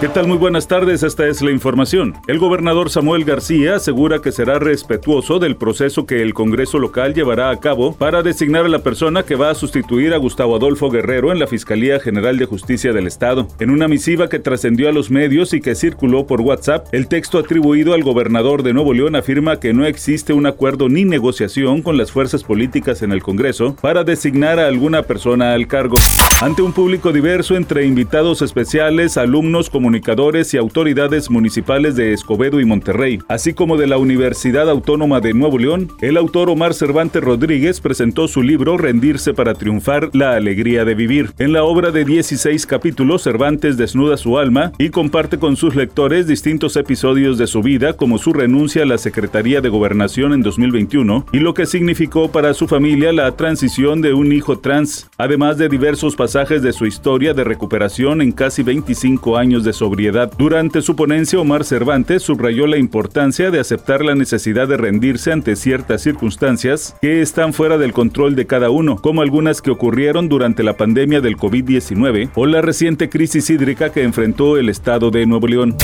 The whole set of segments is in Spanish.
¿Qué tal? Muy buenas tardes, esta es la información. El gobernador Samuel García asegura que será respetuoso del proceso que el Congreso local llevará a cabo para designar a la persona que va a sustituir a Gustavo Adolfo Guerrero en la Fiscalía General de Justicia del Estado. En una misiva que trascendió a los medios y que circuló por WhatsApp, el texto atribuido al gobernador de Nuevo León afirma que no existe un acuerdo ni negociación con las fuerzas políticas en el Congreso para designar a alguna persona al cargo. Ante un público diverso entre invitados especiales, alumnos, comunicadores y autoridades municipales de Escobedo y Monterrey, así como de la Universidad Autónoma de Nuevo León, el autor Omar Cervantes Rodríguez presentó su libro Rendirse para triunfar, la alegría de vivir. En la obra de 16 capítulos, Cervantes desnuda su alma y comparte con sus lectores distintos episodios de su vida, como su renuncia a la Secretaría de Gobernación en 2021 y lo que significó para su familia la transición de un hijo trans, además de diversos pasajes de su historia de recuperación en casi 25 años de sobriedad. Durante su ponencia, Omar Cervantes subrayó la importancia de aceptar la necesidad de rendirse ante ciertas circunstancias que están fuera del control de cada uno, como algunas que ocurrieron durante la pandemia del COVID-19 o la reciente crisis hídrica que enfrentó el estado de Nuevo León.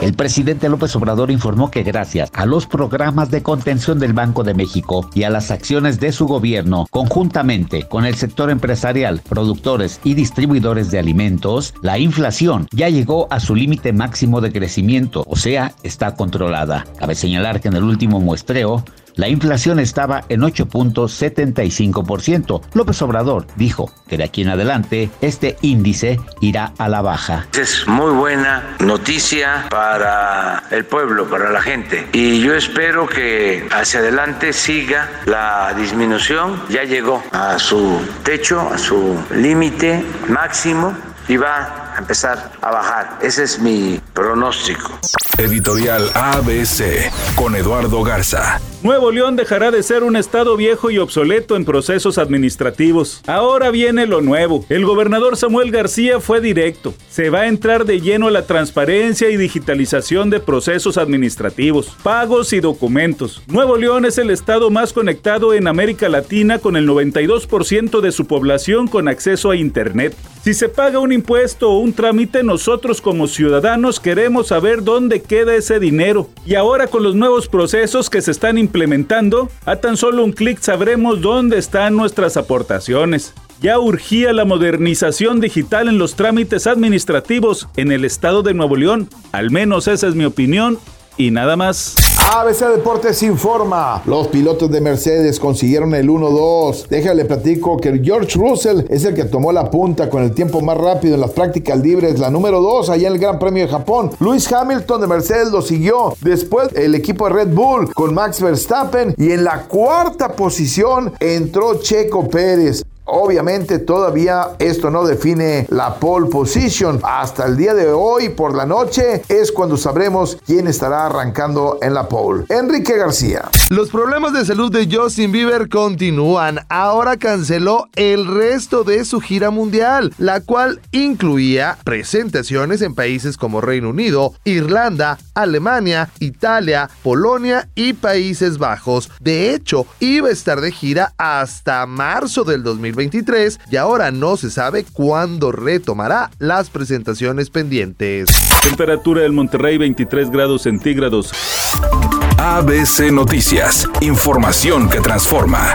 El presidente López Obrador informó que gracias a los programas de contención del Banco de México y a las acciones de su gobierno, conjuntamente con el sector empresarial, productores y distribuidores de alimentos, la inflación ya llegó a su límite máximo de crecimiento, o sea, está controlada. Cabe señalar que en el último muestreo, la inflación estaba en 8.75%. López Obrador dijo que de aquí en adelante este índice irá a la baja. Es muy buena noticia para el pueblo, para la gente. Y yo espero que hacia adelante siga la disminución. Ya llegó a su techo, a su límite máximo y va a empezar a bajar. Ese es mi pronóstico. Editorial ABC con Eduardo Garza. Nuevo León dejará de ser un estado viejo y obsoleto en procesos administrativos. Ahora viene lo nuevo. El gobernador Samuel García fue directo. Se va a entrar de lleno a la transparencia y digitalización de procesos administrativos, pagos y documentos. Nuevo León es el estado más conectado en América Latina con el 92% de su población con acceso a Internet. Si se paga un impuesto o un trámite, nosotros como ciudadanos queremos saber dónde queda ese dinero. Y ahora con los nuevos procesos que se están implementando, a tan solo un clic sabremos dónde están nuestras aportaciones. Ya urgía la modernización digital en los trámites administrativos en el estado de Nuevo León. Al menos esa es mi opinión y nada más. ABC Deportes informa. Los pilotos de Mercedes consiguieron el 1-2. Déjale platico que George Russell es el que tomó la punta con el tiempo más rápido en las prácticas libres, la número 2 allá en el Gran Premio de Japón. Luis Hamilton de Mercedes lo siguió. Después el equipo de Red Bull con Max Verstappen y en la cuarta posición entró Checo Pérez. Obviamente todavía esto no define la pole position. Hasta el día de hoy por la noche es cuando sabremos quién estará arrancando en la pole. Enrique García. Los problemas de salud de Justin Bieber continúan. Ahora canceló el resto de su gira mundial, la cual incluía presentaciones en países como Reino Unido, Irlanda, Alemania, Italia, Polonia y Países Bajos. De hecho, iba a estar de gira hasta marzo del 2020 y ahora no se sabe cuándo retomará las presentaciones pendientes. Temperatura del Monterrey 23 grados centígrados. ABC Noticias, información que transforma.